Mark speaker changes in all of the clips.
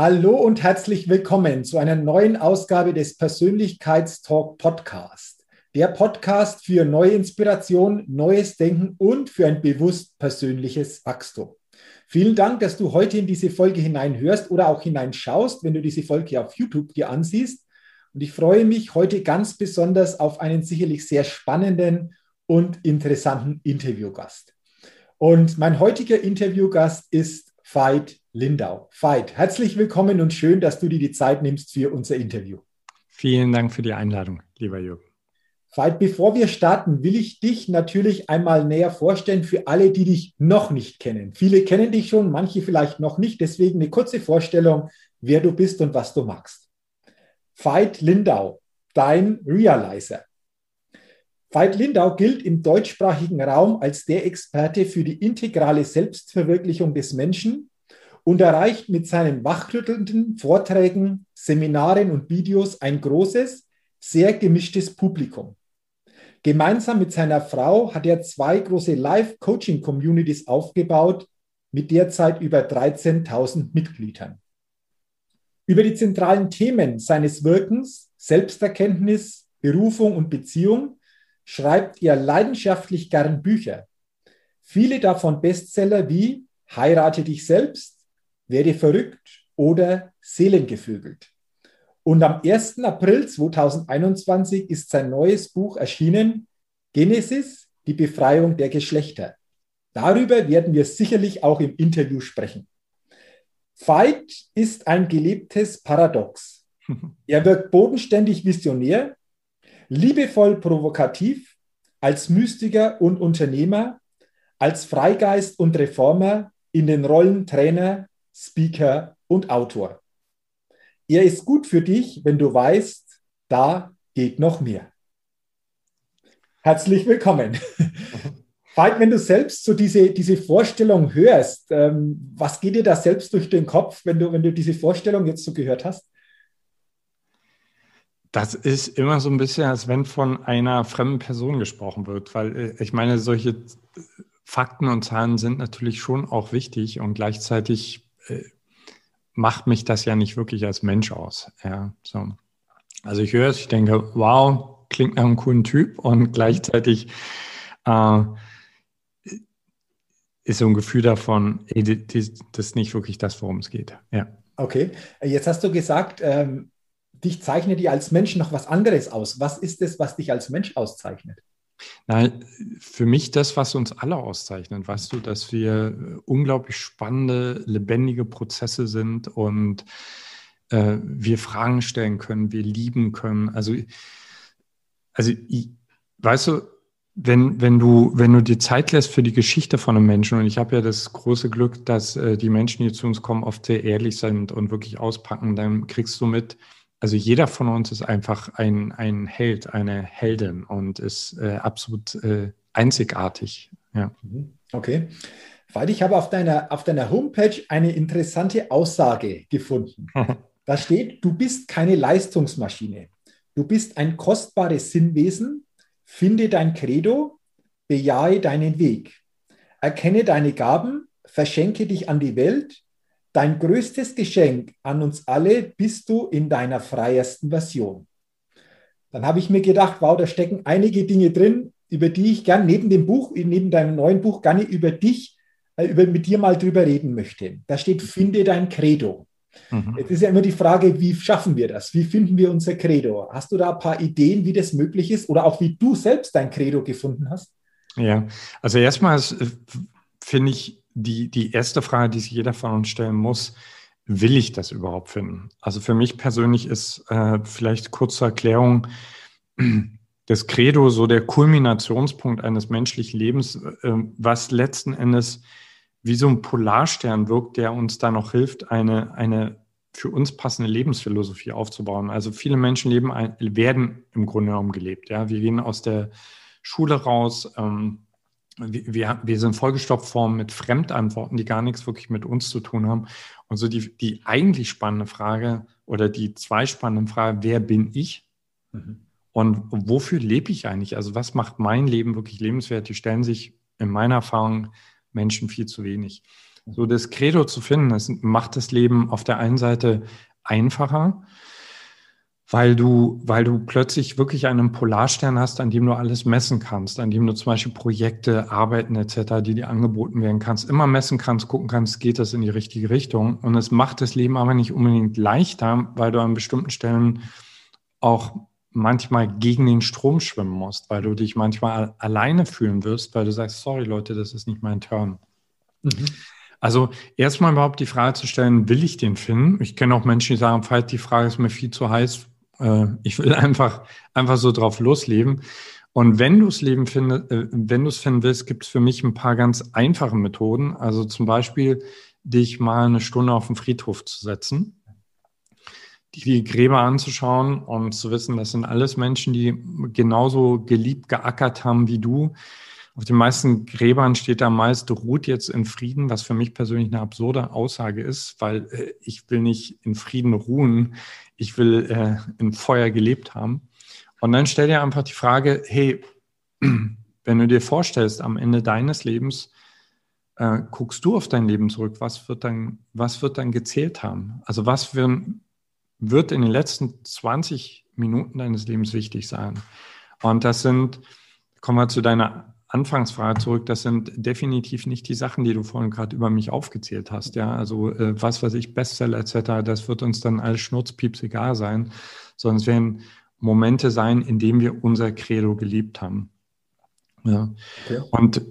Speaker 1: Hallo und herzlich willkommen zu einer neuen Ausgabe des Persönlichkeitstalk Podcast. Der Podcast für neue Inspiration, neues Denken und für ein bewusst persönliches Wachstum. Vielen Dank, dass du heute in diese Folge hineinhörst oder auch hineinschaust, wenn du diese Folge auf YouTube dir ansiehst. Und ich freue mich heute ganz besonders auf einen sicherlich sehr spannenden und interessanten Interviewgast. Und mein heutiger Interviewgast ist Veit Lindau. Veit, herzlich willkommen und schön, dass du dir die Zeit nimmst für unser Interview.
Speaker 2: Vielen Dank für die Einladung, lieber Jürgen.
Speaker 1: Veit, bevor wir starten, will ich dich natürlich einmal näher vorstellen für alle, die dich noch nicht kennen. Viele kennen dich schon, manche vielleicht noch nicht. Deswegen eine kurze Vorstellung, wer du bist und was du magst. Veit Lindau, dein Realizer. Veit Lindau gilt im deutschsprachigen Raum als der Experte für die integrale Selbstverwirklichung des Menschen und erreicht mit seinen wachrüttelnden Vorträgen, Seminaren und Videos ein großes, sehr gemischtes Publikum. Gemeinsam mit seiner Frau hat er zwei große Live-Coaching-Communities aufgebaut mit derzeit über 13.000 Mitgliedern. Über die zentralen Themen seines Wirkens, Selbsterkenntnis, Berufung und Beziehung, schreibt er leidenschaftlich gern Bücher. Viele davon Bestseller wie Heirate dich selbst, werde verrückt oder seelengevögelt. Und am 1. April 2021 ist sein neues Buch erschienen, Genesis, die Befreiung der Geschlechter. Darüber werden wir sicherlich auch im Interview sprechen. Veit ist ein gelebtes Paradox. Er wirkt bodenständig visionär, liebevoll provokativ, als Mystiker und Unternehmer, als Freigeist und Reformer in den Rollen Trainer, Speaker und Autor. Er ist gut für dich, wenn du weißt, da geht noch mehr. Herzlich willkommen. Veit, wenn du selbst so diese, diese Vorstellung hörst, ähm, was geht dir da selbst durch den Kopf, wenn du, wenn du diese Vorstellung jetzt so gehört hast?
Speaker 2: Das ist immer so ein bisschen, als wenn von einer fremden Person gesprochen wird, weil äh, ich meine, solche Fakten und Zahlen sind natürlich schon auch wichtig und gleichzeitig macht mich das ja nicht wirklich als Mensch aus. Ja, so. Also ich höre es, ich denke, wow, klingt nach einem coolen Typ und gleichzeitig äh, ist so ein Gefühl davon, ey, das ist nicht wirklich das, worum es geht. Ja.
Speaker 1: Okay, jetzt hast du gesagt, ähm, dich zeichnet dir als Mensch noch was anderes aus. Was ist es, was dich als Mensch auszeichnet?
Speaker 2: Na, für mich das, was uns alle auszeichnet, weißt du, dass wir unglaublich spannende, lebendige Prozesse sind und äh, wir Fragen stellen können, wir lieben können. Also, also ich, weißt du, wenn, wenn, du, wenn du dir Zeit lässt für die Geschichte von einem Menschen, und ich habe ja das große Glück, dass äh, die Menschen, die zu uns kommen, oft sehr ehrlich sind und wirklich auspacken, dann kriegst du mit, also jeder von uns ist einfach ein, ein Held, eine Heldin und ist äh, absolut äh, einzigartig. Ja.
Speaker 1: Mhm. Okay. Weil ich habe auf deiner, auf deiner Homepage eine interessante Aussage gefunden. da steht, du bist keine Leistungsmaschine. Du bist ein kostbares Sinnwesen. Finde dein Credo, bejahe deinen Weg. Erkenne deine Gaben, verschenke dich an die Welt Dein größtes Geschenk an uns alle bist du in deiner freiesten Version. Dann habe ich mir gedacht, wow, da stecken einige Dinge drin, über die ich gern neben dem Buch, neben deinem neuen Buch, gerne über dich, äh, über, mit dir mal drüber reden möchte. Da steht, finde dein Credo. Mhm. Jetzt ist ja immer die Frage, wie schaffen wir das? Wie finden wir unser Credo? Hast du da ein paar Ideen, wie das möglich ist oder auch wie du selbst dein Credo gefunden hast?
Speaker 2: Ja, also erstmal äh, finde ich die, die erste Frage, die sich jeder von uns stellen muss, will ich das überhaupt finden? Also für mich persönlich ist äh, vielleicht kurze Erklärung, das Credo so der Kulminationspunkt eines menschlichen Lebens, äh, was letzten Endes wie so ein Polarstern wirkt, der uns da noch hilft, eine, eine für uns passende Lebensphilosophie aufzubauen. Also viele Menschen leben, werden im Grunde genommen gelebt. Ja, wir gehen aus der Schule raus. Ähm, wir, wir sind vollgestopft worden mit Fremdantworten, die gar nichts wirklich mit uns zu tun haben. Und so die, die eigentlich spannende Frage oder die zwei spannenden Fragen, wer bin ich? Mhm. Und wofür lebe ich eigentlich? Also was macht mein Leben wirklich lebenswert? Die stellen sich in meiner Erfahrung Menschen viel zu wenig. So das Credo zu finden, das macht das Leben auf der einen Seite einfacher, weil du, weil du plötzlich wirklich einen Polarstern hast, an dem du alles messen kannst, an dem du zum Beispiel Projekte, Arbeiten etc., die dir angeboten werden kannst, immer messen kannst, gucken kannst, geht das in die richtige Richtung. Und es macht das Leben aber nicht unbedingt leichter, weil du an bestimmten Stellen auch manchmal gegen den Strom schwimmen musst, weil du dich manchmal alleine fühlen wirst, weil du sagst, sorry Leute, das ist nicht mein Turn. Mhm. Also erstmal überhaupt die Frage zu stellen, will ich den finden? Ich kenne auch Menschen, die sagen, falls die Frage ist mir viel zu heiß, äh, ich will einfach, einfach so drauf losleben. Und wenn du es Leben findest, äh, wenn du es finden willst, gibt es für mich ein paar ganz einfache Methoden. Also zum Beispiel, dich mal eine Stunde auf den Friedhof zu setzen die Gräber anzuschauen und zu wissen, das sind alles Menschen, die genauso geliebt geackert haben wie du. Auf den meisten Gräbern steht da meist, ruht jetzt in Frieden, was für mich persönlich eine absurde Aussage ist, weil äh, ich will nicht in Frieden ruhen, ich will äh, in Feuer gelebt haben. Und dann stell dir einfach die Frage, hey, wenn du dir vorstellst, am Ende deines Lebens äh, guckst du auf dein Leben zurück, was wird dann, was wird dann gezählt haben? Also was ein wird in den letzten 20 Minuten deines Lebens wichtig sein. Und das sind, kommen wir zu deiner Anfangsfrage zurück, das sind definitiv nicht die Sachen, die du vorhin gerade über mich aufgezählt hast. Ja, also äh, was weiß ich, Bestseller etc., das wird uns dann alles schnurzpieps egal sein, sondern es werden Momente sein, in denen wir unser Credo geliebt haben. Ja. Okay. Und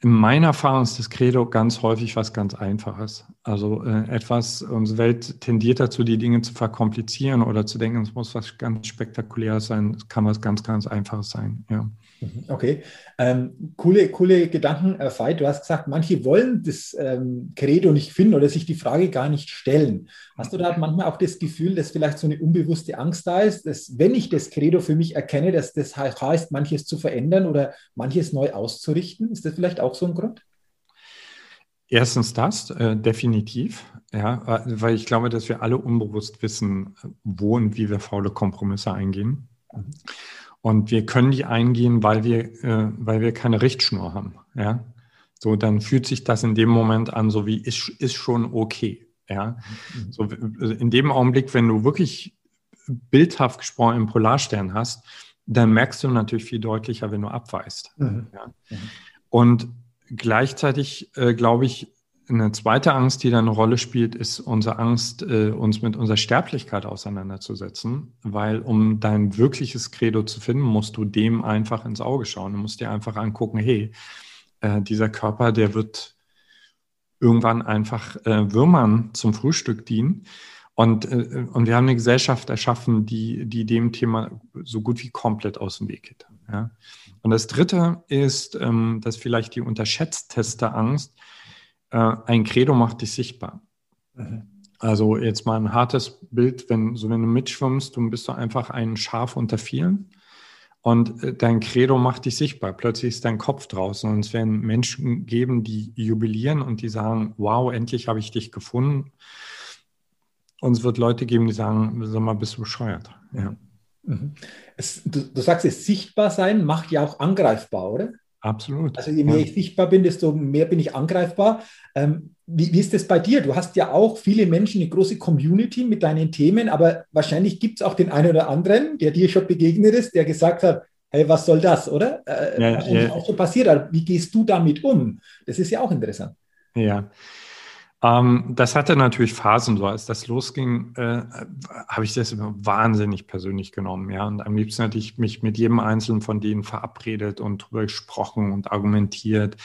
Speaker 2: in meiner Erfahrung ist das Credo ganz häufig was ganz Einfaches. Also äh, etwas, unsere Welt tendiert dazu, die Dinge zu verkomplizieren oder zu denken, es muss was ganz Spektakuläres sein. Es kann was ganz, ganz Einfaches sein. Ja.
Speaker 1: Mhm, okay, ähm, coole, coole Gedanken, äh, Veit. Du hast gesagt, manche wollen das ähm, Credo nicht finden oder sich die Frage gar nicht stellen. Hast du da manchmal auch das Gefühl, dass vielleicht so eine unbewusste Angst da ist, dass wenn ich das Credo für mich erkenne, dass das heißt, manches zu verändern oder manches neu auszurichten? Ist das vielleicht auch so ein Grund?
Speaker 2: Erstens das, äh, definitiv, ja, weil ich glaube, dass wir alle unbewusst wissen, wo und wie wir faule Kompromisse eingehen. Mhm. Und wir können die eingehen, weil wir, äh, weil wir keine Richtschnur haben. Ja? So, dann fühlt sich das in dem Moment an, so wie ist, ist schon okay. Ja? Mhm. So, in dem Augenblick, wenn du wirklich bildhaft gesprochen im Polarstern hast, dann merkst du natürlich viel deutlicher, wenn du abweist. Mhm. Ja? Mhm. Und gleichzeitig, äh, glaube ich, eine zweite Angst, die da eine Rolle spielt, ist unsere Angst, äh, uns mit unserer Sterblichkeit auseinanderzusetzen. Weil um dein wirkliches Credo zu finden, musst du dem einfach ins Auge schauen. Du musst dir einfach angucken, hey, äh, dieser Körper, der wird irgendwann einfach äh, Würmern zum Frühstück dienen. Und, und wir haben eine Gesellschaft erschaffen, die, die dem Thema so gut wie komplett aus dem Weg geht. Ja? Und das Dritte ist, ähm, dass vielleicht die unterschätzteste Angst, äh, ein Credo macht dich sichtbar. Mhm. Also jetzt mal ein hartes Bild, wenn, so wenn du mitschwimmst, du bist du einfach ein Schaf unter vielen und äh, dein Credo macht dich sichtbar. Plötzlich ist dein Kopf draußen und es werden Menschen geben, die jubilieren und die sagen, wow, endlich habe ich dich gefunden. Und es wird Leute geben, die sagen, sag mal, bist du bescheuert. Ja.
Speaker 1: Mhm. Es, du, du sagst es, sichtbar sein macht ja auch angreifbar, oder?
Speaker 2: Absolut.
Speaker 1: Also je mehr ich sichtbar bin, desto mehr bin ich angreifbar. Ähm, wie, wie, ist das bei dir? Du hast ja auch viele Menschen, eine große Community mit deinen Themen, aber wahrscheinlich gibt es auch den einen oder anderen, der dir schon begegnet ist, der gesagt hat, hey, was soll das, oder? Äh, ja, ja. auch so passiert. Aber wie gehst du damit um? Das ist ja auch interessant.
Speaker 2: Ja. Ähm, das hatte natürlich Phasen so. Als das losging, äh, habe ich das wahnsinnig persönlich genommen. Ja? Und am liebsten hatte ich mich mit jedem einzelnen von denen verabredet und drüber gesprochen und argumentiert.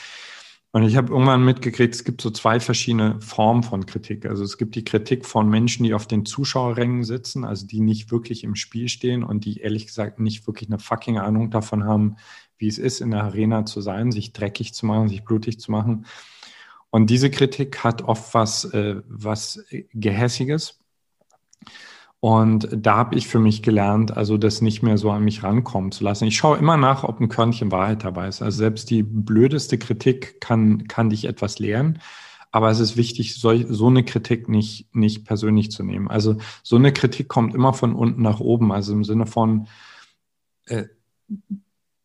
Speaker 2: Und ich habe irgendwann mitgekriegt, es gibt so zwei verschiedene Formen von Kritik. Also es gibt die Kritik von Menschen, die auf den Zuschauerrängen sitzen, also die nicht wirklich im Spiel stehen und die ehrlich gesagt nicht wirklich eine fucking Ahnung davon haben, wie es ist, in der Arena zu sein, sich dreckig zu machen, sich blutig zu machen. Und diese Kritik hat oft was, äh, was Gehässiges. Und da habe ich für mich gelernt, also das nicht mehr so an mich rankommen zu lassen. Ich schaue immer nach, ob ein Körnchen Wahrheit dabei ist. Also selbst die blödeste Kritik kann, kann dich etwas lehren. Aber es ist wichtig, so, so eine Kritik nicht, nicht persönlich zu nehmen. Also so eine Kritik kommt immer von unten nach oben. Also im Sinne von, äh,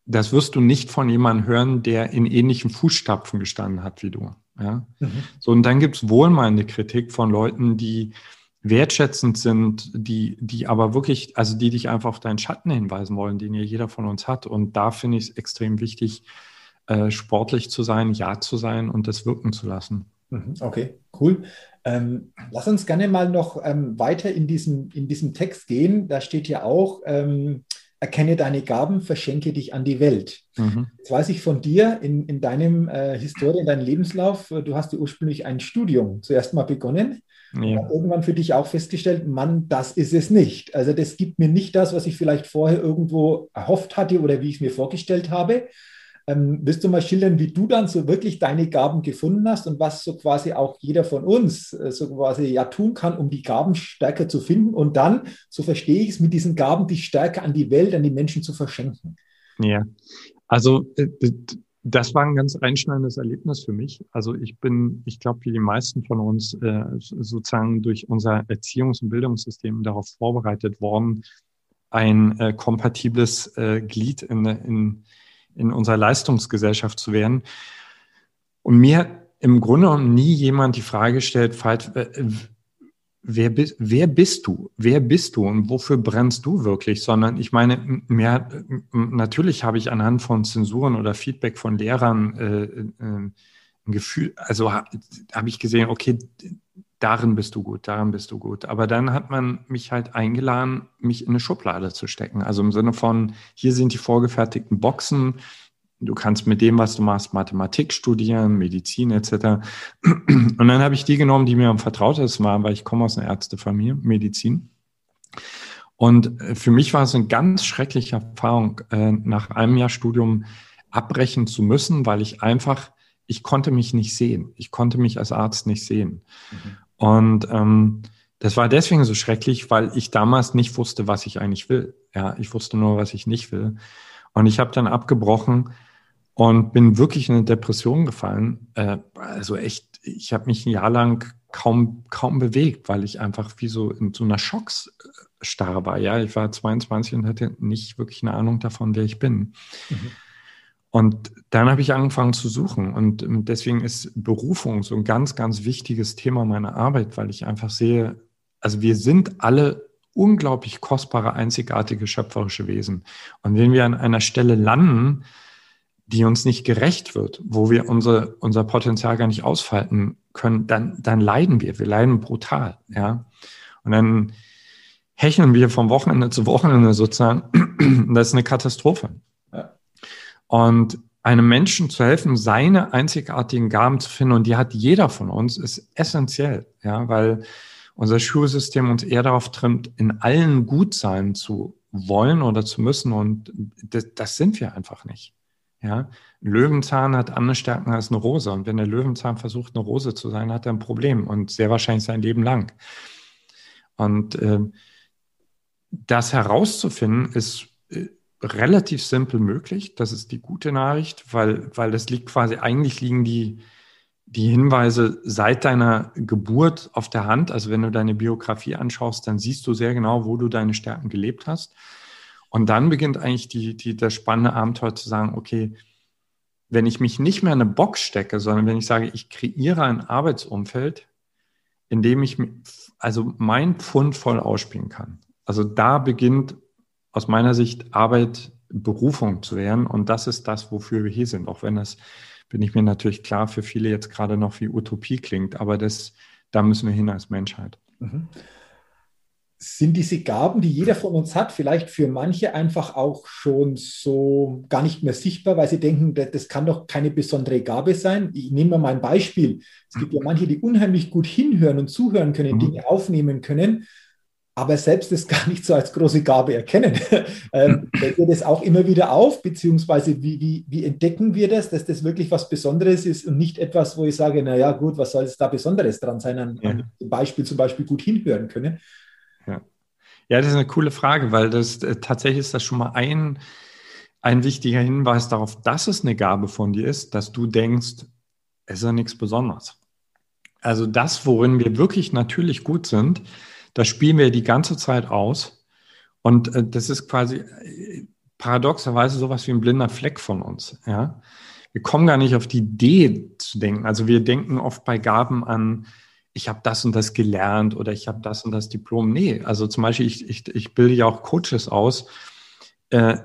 Speaker 2: das wirst du nicht von jemandem hören, der in ähnlichen Fußstapfen gestanden hat wie du. Ja? Mhm. So, und dann gibt es wohlmeinende Kritik von Leuten, die wertschätzend sind, die, die aber wirklich, also die dich einfach auf deinen Schatten hinweisen wollen, den ja jeder von uns hat. Und da finde ich es extrem wichtig, äh, sportlich zu sein, ja zu sein und das wirken zu lassen.
Speaker 1: Mhm. Okay, cool. Ähm, lass uns gerne mal noch ähm, weiter in diesem, in diesem Text gehen. Da steht ja auch, ähm, erkenne deine Gaben, verschenke dich an die Welt. Mhm. Jetzt weiß ich von dir in, in deinem äh, Historie, in deinem Lebenslauf, äh, du hast ja ursprünglich ein Studium zuerst mal begonnen. Ja. Irgendwann für dich auch festgestellt, Mann, das ist es nicht. Also das gibt mir nicht das, was ich vielleicht vorher irgendwo erhofft hatte oder wie ich es mir vorgestellt habe. Ähm, willst du mal schildern, wie du dann so wirklich deine Gaben gefunden hast und was so quasi auch jeder von uns äh, so quasi ja tun kann, um die Gaben stärker zu finden und dann, so verstehe ich es, mit diesen Gaben die stärker an die Welt, an die Menschen zu verschenken?
Speaker 2: Ja, also äh, das war ein ganz einschneidendes Erlebnis für mich. Also ich bin, ich glaube, wie die meisten von uns äh, sozusagen durch unser Erziehungs- und Bildungssystem darauf vorbereitet worden, ein äh, kompatibles äh, Glied in, in in unserer Leistungsgesellschaft zu werden. Und mir im Grunde genommen nie jemand die Frage gestellt, Veit, wer, bist, wer bist du? Wer bist du und wofür brennst du wirklich? Sondern ich meine, mehr, natürlich habe ich anhand von Zensuren oder Feedback von Lehrern äh, äh, ein Gefühl, also habe ich gesehen, okay, darin bist du gut, darin bist du gut. Aber dann hat man mich halt eingeladen, mich in eine Schublade zu stecken. Also im Sinne von, hier sind die vorgefertigten Boxen. Du kannst mit dem, was du machst, Mathematik studieren, Medizin etc. Und dann habe ich die genommen, die mir am vertrautesten waren, weil ich komme aus einer Ärztefamilie, Medizin. Und äh, für mich war es eine ganz schreckliche Erfahrung, äh, nach einem Jahr Studium abbrechen zu müssen, weil ich einfach, ich konnte mich nicht sehen. Ich konnte mich als Arzt nicht sehen. Mhm. Und ähm, das war deswegen so schrecklich, weil ich damals nicht wusste, was ich eigentlich will. Ja, ich wusste nur, was ich nicht will. Und ich habe dann abgebrochen und bin wirklich in eine Depression gefallen. Äh, also echt, ich habe mich ein Jahr lang kaum, kaum bewegt, weil ich einfach wie so in so einer Schocksstarre war. Ja, ich war 22 und hatte nicht wirklich eine Ahnung davon, wer ich bin. Mhm. Und dann habe ich angefangen zu suchen. Und deswegen ist Berufung so ein ganz, ganz wichtiges Thema meiner Arbeit, weil ich einfach sehe, also wir sind alle unglaublich kostbare, einzigartige, schöpferische Wesen. Und wenn wir an einer Stelle landen, die uns nicht gerecht wird, wo wir unsere, unser Potenzial gar nicht ausfalten können, dann, dann leiden wir. Wir leiden brutal, ja. Und dann hecheln wir vom Wochenende zu Wochenende sozusagen. Das ist eine Katastrophe. Und einem Menschen zu helfen, seine einzigartigen Gaben zu finden, und die hat jeder von uns, ist essentiell, ja, weil unser Schulsystem uns eher darauf trimmt, in allen gut sein zu wollen oder zu müssen, und das, das sind wir einfach nicht. Ja, ein Löwenzahn hat andere Stärken als eine Rose. Und wenn der Löwenzahn versucht, eine Rose zu sein, hat er ein Problem und sehr wahrscheinlich sein Leben lang. Und äh, das herauszufinden, ist äh, relativ simpel möglich. Das ist die gute Nachricht, weil, weil das liegt quasi, eigentlich liegen die, die Hinweise seit deiner Geburt auf der Hand. Also wenn du deine Biografie anschaust, dann siehst du sehr genau, wo du deine Stärken gelebt hast. Und dann beginnt eigentlich die, die, das spannende Abenteuer zu sagen, okay, wenn ich mich nicht mehr in eine Box stecke, sondern wenn ich sage, ich kreiere ein Arbeitsumfeld, in dem ich also mein Pfund voll ausspielen kann. Also da beginnt aus meiner Sicht Arbeit Berufung zu werden. Und das ist das, wofür wir hier sind. Auch wenn das bin ich mir natürlich klar, für viele jetzt gerade noch wie Utopie klingt, aber das, da müssen wir hin als Menschheit. Mhm
Speaker 1: sind diese Gaben, die jeder von uns hat, vielleicht für manche einfach auch schon so gar nicht mehr sichtbar, weil sie denken, das kann doch keine besondere Gabe sein. Ich nehme mal ein Beispiel. Es gibt ja manche, die unheimlich gut hinhören und zuhören können, mhm. Dinge aufnehmen können, aber selbst das gar nicht so als große Gabe erkennen. ähm, fällt wir das auch immer wieder auf, beziehungsweise wie, wie, wie entdecken wir das, dass das wirklich was Besonderes ist und nicht etwas, wo ich sage, naja gut, was soll es da Besonderes dran sein, an, ja. an Beispiel zum Beispiel gut hinhören können.
Speaker 2: Ja. ja, das ist eine coole Frage, weil das äh, tatsächlich ist das schon mal ein, ein wichtiger Hinweis darauf, dass es eine Gabe von dir ist, dass du denkst, es ist ja nichts Besonderes. Also das, worin wir wirklich natürlich gut sind, das spielen wir die ganze Zeit aus. Und äh, das ist quasi äh, paradoxerweise sowas wie ein blinder Fleck von uns. Ja? Wir kommen gar nicht auf die Idee zu denken. Also wir denken oft bei Gaben an, ich habe das und das gelernt oder ich habe das und das Diplom. Nee, also zum Beispiel, ich, ich, ich bilde ja auch Coaches aus. Äh,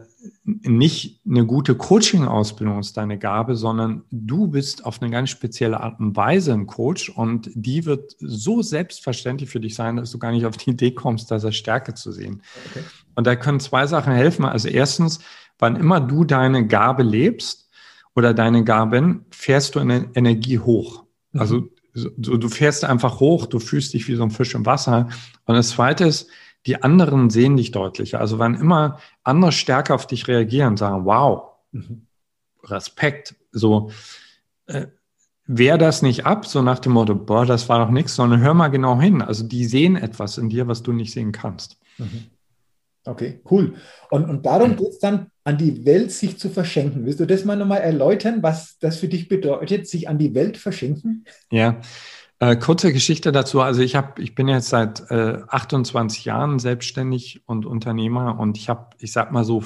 Speaker 2: nicht eine gute Coaching-Ausbildung ist deine Gabe, sondern du bist auf eine ganz spezielle Art und Weise ein Coach und die wird so selbstverständlich für dich sein, dass du gar nicht auf die Idee kommst, das als Stärke zu sehen. Okay. Und da können zwei Sachen helfen. Also erstens, wann immer du deine Gabe lebst oder deine Gaben, fährst du eine Energie hoch. Also mhm du, du fährst einfach hoch, du fühlst dich wie so ein Fisch im Wasser. Und das Zweite ist, die anderen sehen dich deutlicher. Also wenn immer andere stärker auf dich reagieren, sagen, wow, mhm. Respekt, so, äh, wehr das nicht ab, so nach dem Motto, boah, das war doch nichts, sondern hör mal genau hin. Also die sehen etwas in dir, was du nicht sehen kannst. Mhm.
Speaker 1: Okay, cool. Und, und darum geht es dann, an die Welt sich zu verschenken. Willst du das mal nochmal erläutern, was das für dich bedeutet, sich an die Welt verschenken?
Speaker 2: Ja, äh, kurze Geschichte dazu. Also ich habe, ich bin jetzt seit äh, 28 Jahren selbstständig und Unternehmer und ich habe, ich sag mal so,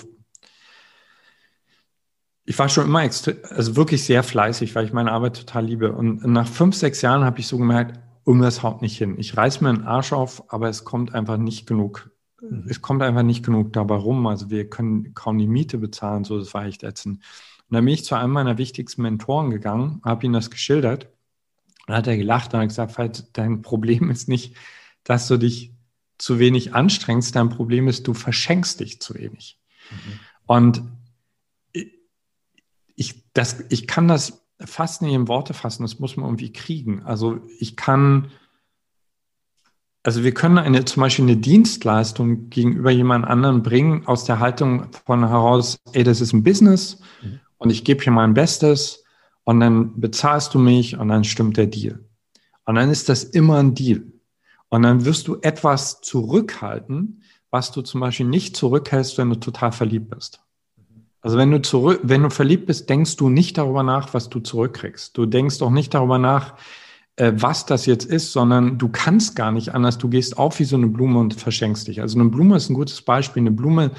Speaker 2: ich war schon immer also wirklich sehr fleißig, weil ich meine Arbeit total liebe. Und nach fünf, sechs Jahren habe ich so gemerkt, irgendwas haut nicht hin. Ich reiß mir einen Arsch auf, aber es kommt einfach nicht genug Mhm. es kommt einfach nicht genug dabei rum. Also wir können kaum die Miete bezahlen, so das war echt ätzend. Und dann bin ich zu einem meiner wichtigsten Mentoren gegangen, habe ihm das geschildert. Dann hat er gelacht und hat gesagt, dein Problem ist nicht, dass du dich zu wenig anstrengst, dein Problem ist, du verschenkst dich zu wenig. Mhm. Und ich, das, ich kann das fast nicht in Worte fassen, das muss man irgendwie kriegen. Also ich kann also wir können eine, zum Beispiel eine Dienstleistung gegenüber jemand anderen bringen aus der Haltung von heraus, ey, das ist ein Business mhm. und ich gebe hier mein Bestes und dann bezahlst du mich und dann stimmt der Deal. Und dann ist das immer ein Deal. Und dann wirst du etwas zurückhalten, was du zum Beispiel nicht zurückhältst, wenn du total verliebt bist. Also wenn du zurück, wenn du verliebt bist, denkst du nicht darüber nach, was du zurückkriegst. Du denkst auch nicht darüber nach, äh, was das jetzt ist, sondern du kannst gar nicht anders. Du gehst auf wie so eine Blume und verschenkst dich. Also eine Blume ist ein gutes Beispiel. Eine Blume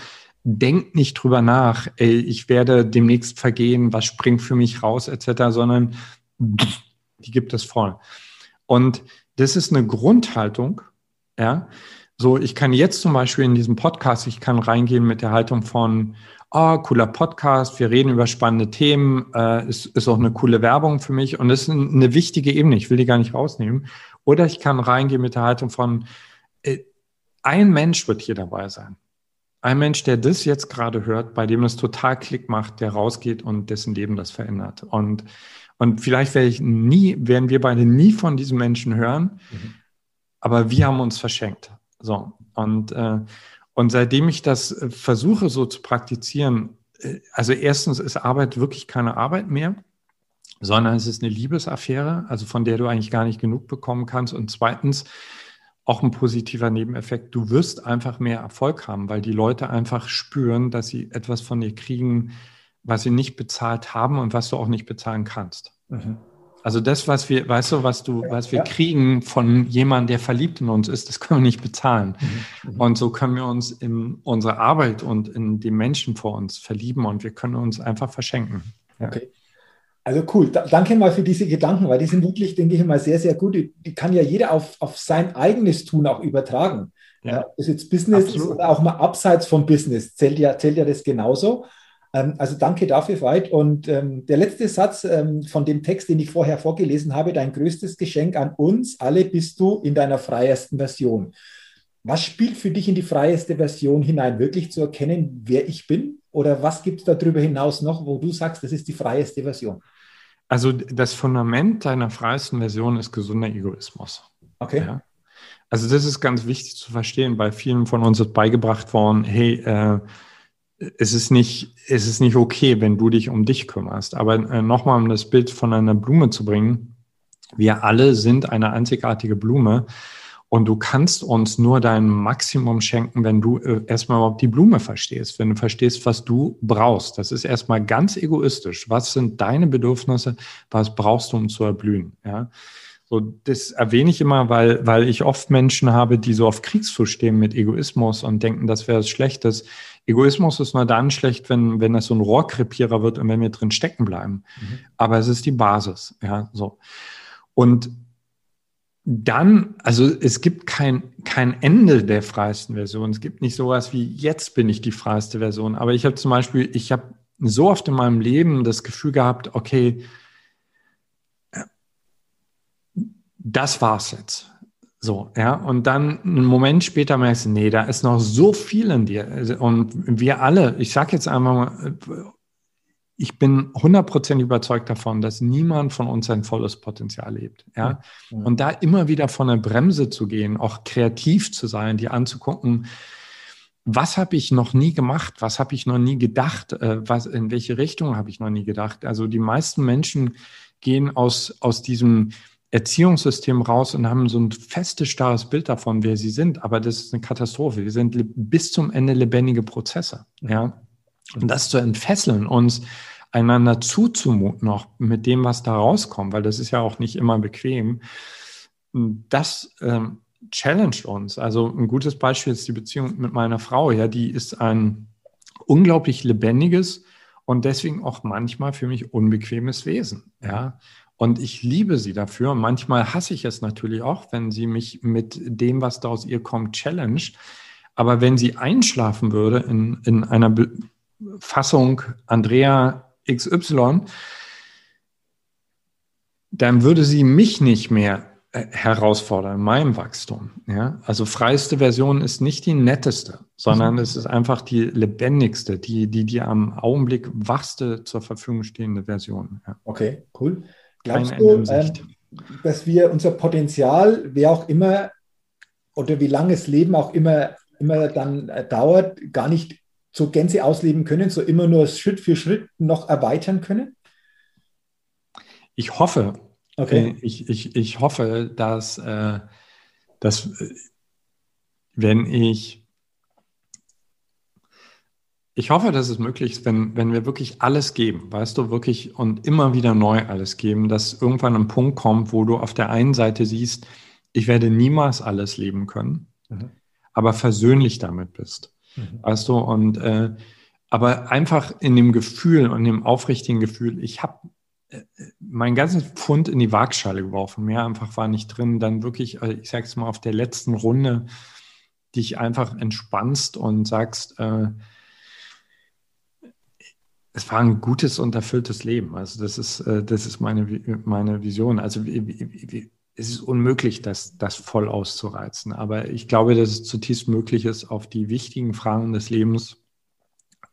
Speaker 2: denkt nicht drüber nach, ey, ich werde demnächst vergehen, was springt für mich raus, etc., sondern die gibt es voll. Und das ist eine Grundhaltung, ja. So, ich kann jetzt zum Beispiel in diesem Podcast, ich kann reingehen mit der Haltung von, oh, cooler Podcast, wir reden über spannende Themen, äh, ist, ist auch eine coole Werbung für mich und das ist eine wichtige Ebene, ich will die gar nicht rausnehmen. Oder ich kann reingehen mit der Haltung von, äh, ein Mensch wird hier dabei sein. Ein Mensch, der das jetzt gerade hört, bei dem es total Klick macht, der rausgeht und dessen Leben das verändert. Und, und vielleicht werde ich nie, werden wir beide nie von diesem Menschen hören, mhm. aber wir haben uns verschenkt. So. Und, äh, und seitdem ich das äh, versuche so zu praktizieren, äh, also erstens ist Arbeit wirklich keine Arbeit mehr, sondern es ist eine Liebesaffäre, also von der du eigentlich gar nicht genug bekommen kannst. Und zweitens auch ein positiver Nebeneffekt, du wirst einfach mehr Erfolg haben, weil die Leute einfach spüren, dass sie etwas von dir kriegen, was sie nicht bezahlt haben und was du auch nicht bezahlen kannst. Mhm. Also das, was wir, weißt du, was du, was wir ja. kriegen von jemandem, der verliebt in uns ist, das können wir nicht bezahlen. Mhm. mhm. Und so können wir uns in unsere Arbeit und in die Menschen vor uns verlieben und wir können uns einfach verschenken.
Speaker 1: Okay. Also cool, da, danke mal für diese Gedanken, weil die sind wirklich, denke ich mal, sehr, sehr gut. Die, die kann ja jeder auf, auf sein eigenes Tun auch übertragen. Ja. ja ist jetzt Business ist oder auch mal abseits vom Business, zählt ja, zählt ja das genauso. Ähm, also danke dafür, Veit. Und ähm, der letzte Satz ähm, von dem Text, den ich vorher vorgelesen habe, dein größtes Geschenk an uns alle bist du in deiner freiesten Version. Was spielt für dich in die freieste Version hinein? Wirklich zu erkennen, wer ich bin? Oder was gibt es darüber hinaus noch, wo du sagst, das ist die freieste Version?
Speaker 2: Also das Fundament deiner freiesten Version ist gesunder Egoismus.
Speaker 1: Okay. Ja?
Speaker 2: Also das ist ganz wichtig zu verstehen. Bei vielen von uns ist beigebracht worden, hey, äh, es ist nicht, es ist nicht okay, wenn du dich um dich kümmerst. Aber äh, nochmal, um das Bild von einer Blume zu bringen, wir alle sind eine einzigartige Blume. Und du kannst uns nur dein Maximum schenken, wenn du äh, erstmal überhaupt die Blume verstehst, wenn du verstehst, was du brauchst. Das ist erstmal ganz egoistisch. Was sind deine Bedürfnisse? Was brauchst du, um zu erblühen? Ja. So, das erwähne ich immer, weil, weil ich oft Menschen habe, die so auf Kriegsfuß stehen mit Egoismus und denken, das wäre was Schlechtes. Egoismus ist nur dann schlecht, wenn, wenn das so ein Rohrkrepierer wird und wenn wir drin stecken bleiben. Mhm. Aber es ist die Basis. Ja, so. Und dann, also es gibt kein, kein Ende der freiesten Version. Es gibt nicht sowas wie, jetzt bin ich die freiste Version. Aber ich habe zum Beispiel, ich habe so oft in meinem Leben das Gefühl gehabt, okay, das war's jetzt. So, ja, und dann einen Moment später merkst du, nee, da ist noch so viel in dir. Und wir alle, ich sage jetzt einfach mal, ich bin 100% überzeugt davon, dass niemand von uns sein volles Potenzial lebt. Ja? ja. Und da immer wieder von der Bremse zu gehen, auch kreativ zu sein, die anzugucken, was habe ich noch nie gemacht, was habe ich noch nie gedacht, äh, was, in welche Richtung habe ich noch nie gedacht. Also die meisten Menschen gehen aus, aus diesem Erziehungssystem raus und haben so ein festes, starres Bild davon, wer sie sind. Aber das ist eine Katastrophe. Wir sind bis zum Ende lebendige Prozesse. Ja. Und das zu entfesseln, uns einander zuzumuten, auch mit dem, was da rauskommt, weil das ist ja auch nicht immer bequem, das ähm, challenged uns. Also ein gutes Beispiel ist die Beziehung mit meiner Frau. Ja, die ist ein unglaublich lebendiges und deswegen auch manchmal für mich unbequemes Wesen. Ja. Und ich liebe sie dafür. Und manchmal hasse ich es natürlich auch, wenn sie mich mit dem, was da aus ihr kommt, challenge. Aber wenn sie einschlafen würde in, in einer Be Fassung Andrea XY, dann würde sie mich nicht mehr äh, herausfordern in meinem Wachstum. Ja? Also freiste Version ist nicht die netteste, sondern mhm. es ist einfach die lebendigste, die, die, die am Augenblick wachste zur Verfügung stehende Version.
Speaker 1: Ja. Okay, cool. Glaubst du, ähm, dass wir unser Potenzial, wer auch immer oder wie lange das Leben auch immer, immer dann äh, dauert, gar nicht zur Gänze ausleben können, so immer nur Schritt für Schritt noch erweitern können?
Speaker 2: Ich hoffe. Okay. Äh, ich, ich, ich hoffe, dass, äh, dass äh, wenn ich ich hoffe, dass es möglich ist, wenn, wenn wir wirklich alles geben, weißt du, wirklich und immer wieder neu alles geben, dass irgendwann ein Punkt kommt, wo du auf der einen Seite siehst, ich werde niemals alles leben können, mhm. aber versöhnlich damit bist. Mhm. Weißt du, und äh, aber einfach in dem Gefühl und dem aufrichtigen Gefühl, ich habe äh, mein ganzes Pfund in die Waagschale geworfen, mehr einfach war nicht drin, dann wirklich, äh, ich sag's mal, auf der letzten Runde dich einfach entspannst und sagst, äh, es war ein gutes und erfülltes Leben. Also das ist, äh, das ist meine, meine Vision. Also es ist unmöglich, das, das voll auszureizen. Aber ich glaube, dass es zutiefst möglich ist, auf die wichtigen Fragen des Lebens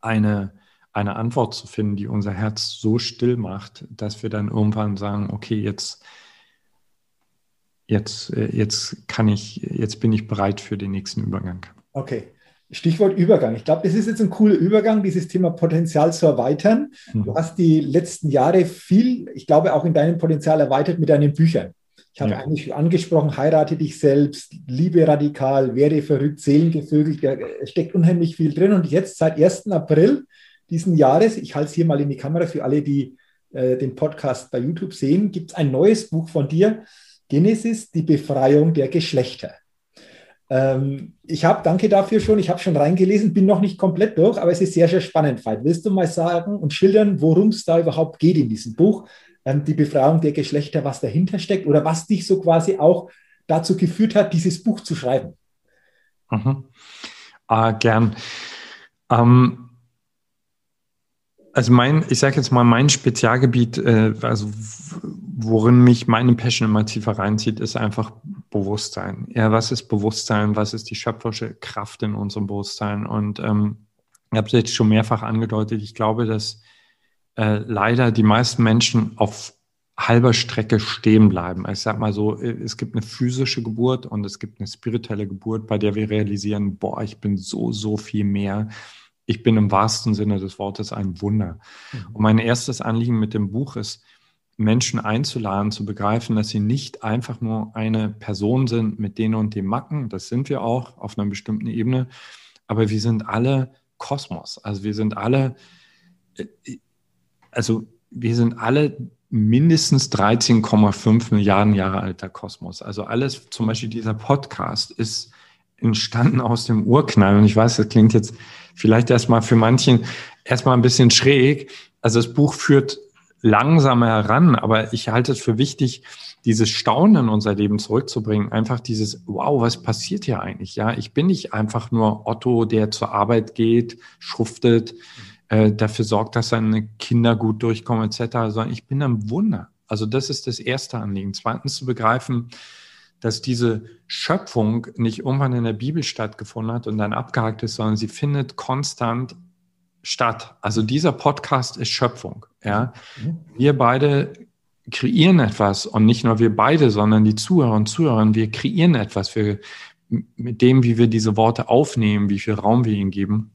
Speaker 2: eine, eine Antwort zu finden, die unser Herz so still macht, dass wir dann irgendwann sagen, okay, jetzt, jetzt, äh, jetzt kann ich, jetzt bin ich bereit für den nächsten Übergang.
Speaker 1: Okay. Stichwort Übergang. Ich glaube, das ist jetzt ein cooler Übergang, dieses Thema Potenzial zu erweitern. Mhm. Du hast die letzten Jahre viel, ich glaube, auch in deinem Potenzial erweitert mit deinen Büchern. Ich habe ja. eigentlich angesprochen, heirate dich selbst, liebe radikal, werde verrückt, seelengevögelt, da steckt unheimlich viel drin. Und jetzt seit 1. April diesen Jahres, ich halte es hier mal in die Kamera für alle, die äh, den Podcast bei YouTube sehen, gibt es ein neues Buch von dir, Genesis, die Befreiung der Geschlechter. Ähm, ich habe, danke dafür schon, ich habe schon reingelesen, bin noch nicht komplett durch, aber es ist sehr, sehr spannend, Veit. Willst du mal sagen und schildern, worum es da überhaupt geht in diesem Buch? Ähm, die Befreiung der Geschlechter, was dahinter steckt oder was dich so quasi auch dazu geführt hat, dieses Buch zu schreiben.
Speaker 2: Mhm. Äh, gern. Ähm, also mein, ich sage jetzt mal, mein Spezialgebiet, äh, also worin mich meine Passion immer tiefer reinzieht, ist einfach Bewusstsein. Ja, was ist Bewusstsein? Was ist die schöpferische Kraft in unserem Bewusstsein? Und ähm, ich habe es jetzt schon mehrfach angedeutet, ich glaube, dass äh, leider die meisten Menschen auf halber Strecke stehen bleiben. Ich sag mal so, es gibt eine physische Geburt und es gibt eine spirituelle Geburt, bei der wir realisieren, boah, ich bin so, so viel mehr. Ich bin im wahrsten Sinne des Wortes ein Wunder. Mhm. Und mein erstes Anliegen mit dem Buch ist, Menschen einzuladen, zu begreifen, dass sie nicht einfach nur eine Person sind mit denen und den Macken, das sind wir auch auf einer bestimmten Ebene, aber wir sind alle Kosmos. Also wir sind alle, äh, also wir sind alle mindestens 13,5 Milliarden Jahre alter Kosmos. Also alles, zum Beispiel dieser Podcast ist entstanden aus dem Urknall. Und ich weiß, das klingt jetzt vielleicht erstmal für manchen erstmal ein bisschen schräg. Also das Buch führt langsamer heran, aber ich halte es für wichtig, dieses Staunen in unser Leben zurückzubringen. Einfach dieses, wow, was passiert hier eigentlich? Ja, ich bin nicht einfach nur Otto, der zur Arbeit geht, schuftet, äh, dafür sorgt, dass seine Kinder gut durchkommen etc., sondern ich bin ein Wunder. Also das ist das erste Anliegen. Zweitens zu begreifen, dass diese Schöpfung nicht irgendwann in der Bibel stattgefunden hat und dann abgehakt ist, sondern sie findet konstant statt. Also dieser Podcast ist Schöpfung. Ja? Mhm. Wir beide kreieren etwas und nicht nur wir beide, sondern die Zuhörer und Zuhörer, wir kreieren etwas für, mit dem, wie wir diese Worte aufnehmen, wie viel Raum wir ihnen geben.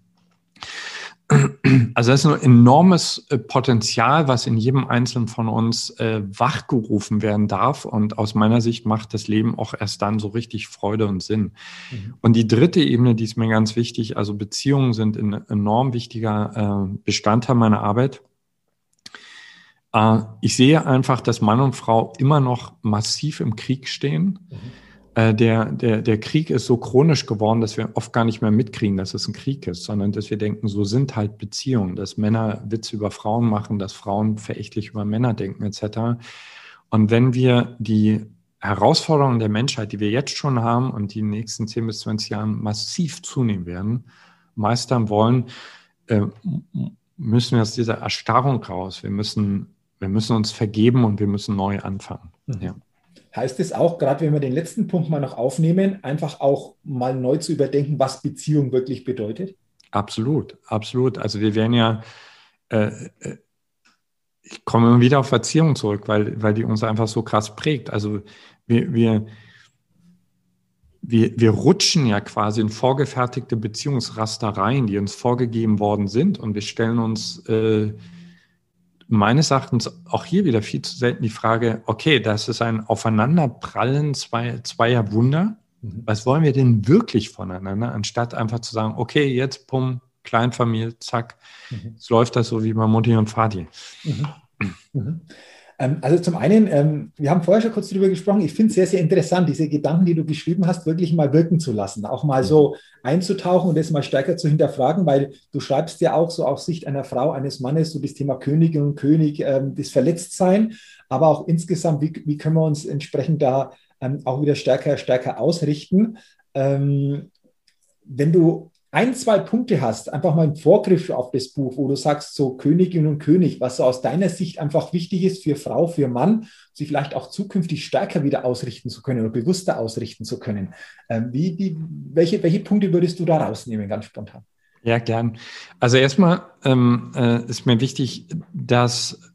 Speaker 2: Also das ist ein enormes äh, Potenzial, was in jedem Einzelnen von uns äh, wachgerufen werden darf. Und aus meiner Sicht macht das Leben auch erst dann so richtig Freude und Sinn. Mhm. Und die dritte Ebene, die ist mir ganz wichtig, also Beziehungen sind ein enorm wichtiger äh, Bestandteil meiner Arbeit. Äh, ich sehe einfach, dass Mann und Frau immer noch massiv im Krieg stehen. Mhm äh, der, der, der Krieg ist so chronisch geworden, dass wir oft gar nicht mehr mitkriegen, dass es ein Krieg ist, sondern dass wir denken, so sind halt Beziehungen, dass Männer Witze über Frauen machen, dass Frauen verächtlich über Männer denken etc. Und wenn wir die Herausforderungen der Menschheit, die wir jetzt schon haben und die in den nächsten 10 bis 20 Jahren massiv zunehmen werden, meistern wollen, äh, müssen wir aus dieser Erstarrung raus. Wir müssen, wir müssen uns vergeben und wir müssen neu anfangen. Mhm. Ja.
Speaker 1: Heißt es auch, gerade wenn wir den letzten Punkt mal noch aufnehmen, einfach auch mal neu zu überdenken, was Beziehung wirklich bedeutet?
Speaker 2: Absolut, absolut. Also wir werden ja, äh, äh, ich komme immer wieder auf Erziehung zurück, weil, weil die uns einfach so krass prägt. Also wir, wir, wir, wir rutschen ja quasi in vorgefertigte Beziehungsraster rein, die uns vorgegeben worden sind und wir stellen uns äh, meines Erachtens auch hier wieder viel zu selten die Frage, okay, das ist ein Aufeinanderprallen zwei, zweier Wunder. Mhm. Was wollen wir denn wirklich voneinander, anstatt einfach zu sagen, okay, jetzt pum, Kleinfamilie, zack, mhm. es läuft das so wie bei Mutti und Vati. Mhm.
Speaker 1: Mhm. Ähm, also zum einen, ähm, wir haben vorher schon kurz darüber gesprochen, ich finde es sehr, sehr interessant, diese Gedanken, die du geschrieben hast, wirklich mal wirken zu lassen, auch mal so einzutauchen und das mal stärker zu hinterfragen, weil du schreibst ja auch so aus Sicht einer Frau, eines Mannes, so das Thema Königin und König, ähm, das Verletztsein, aber auch insgesamt, wie, wie können wir uns entsprechend da auch wieder stärker, stärker ausrichten. wenn du ein, zwei Punkte hast, einfach mal einen Vorgriff auf das Buch, wo du sagst, so Königin und König, was so aus deiner Sicht einfach wichtig ist für Frau, für Mann, sie vielleicht auch zukünftig stärker wieder ausrichten zu können oder bewusster ausrichten zu können. Ähm, wie, wie, welche, welche Punkte würdest du da rausnehmen, ganz spontan?
Speaker 2: Ja, gern. Also erstmal ähm, äh, ist mir wichtig, dass